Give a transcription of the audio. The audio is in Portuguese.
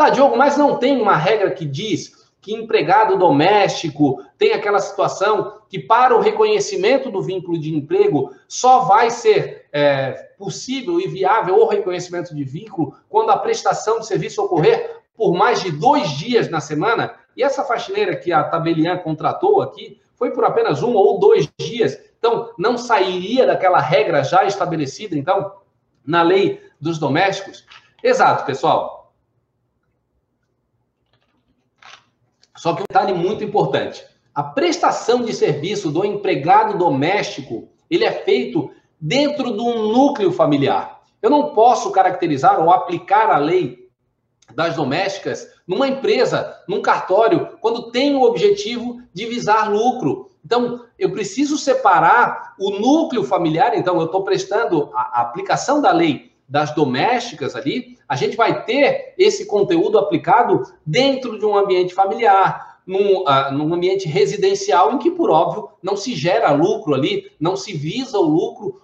Tá, Diogo, mas não tem uma regra que diz que empregado doméstico tem aquela situação que, para o reconhecimento do vínculo de emprego, só vai ser é, possível e viável o reconhecimento de vínculo quando a prestação de serviço ocorrer por mais de dois dias na semana. E essa faxineira que a Tabelian contratou aqui foi por apenas um ou dois dias. Então, não sairia daquela regra já estabelecida, então, na lei dos domésticos? Exato, pessoal. Só que um detalhe muito importante: a prestação de serviço do empregado doméstico ele é feito dentro de um núcleo familiar. Eu não posso caracterizar ou aplicar a lei das domésticas numa empresa, num cartório, quando tem o objetivo de visar lucro. Então, eu preciso separar o núcleo familiar. Então, eu estou prestando a, a aplicação da lei das domésticas ali, a gente vai ter esse conteúdo aplicado dentro de um ambiente familiar, num, uh, num ambiente residencial, em que, por óbvio, não se gera lucro ali, não se visa o lucro